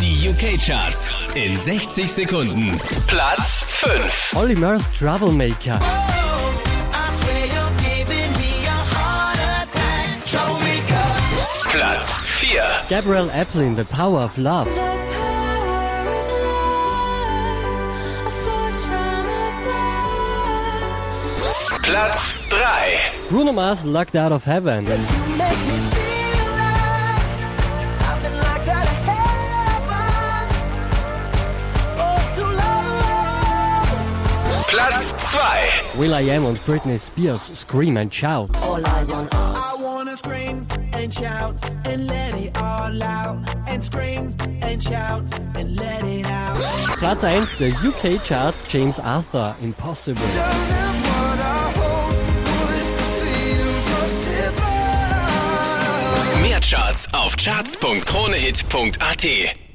Die UK-Charts in 60 Sekunden. Platz 5. Olly Murs Troublemaker. Platz 4. Gabriel Aplin, The Power of Love. Platz 3. Bruno Mars, Locked Out of Heaven. Platz 2. Will I Am und Britney Spears, Scream and Shout. All eyes on us. I wanna scream and shout and let it all out and scream and shout and let it out. Platz 1 der UK Charts, James Arthur, Impossible. Mehr Charts auf charts.kronehit.at.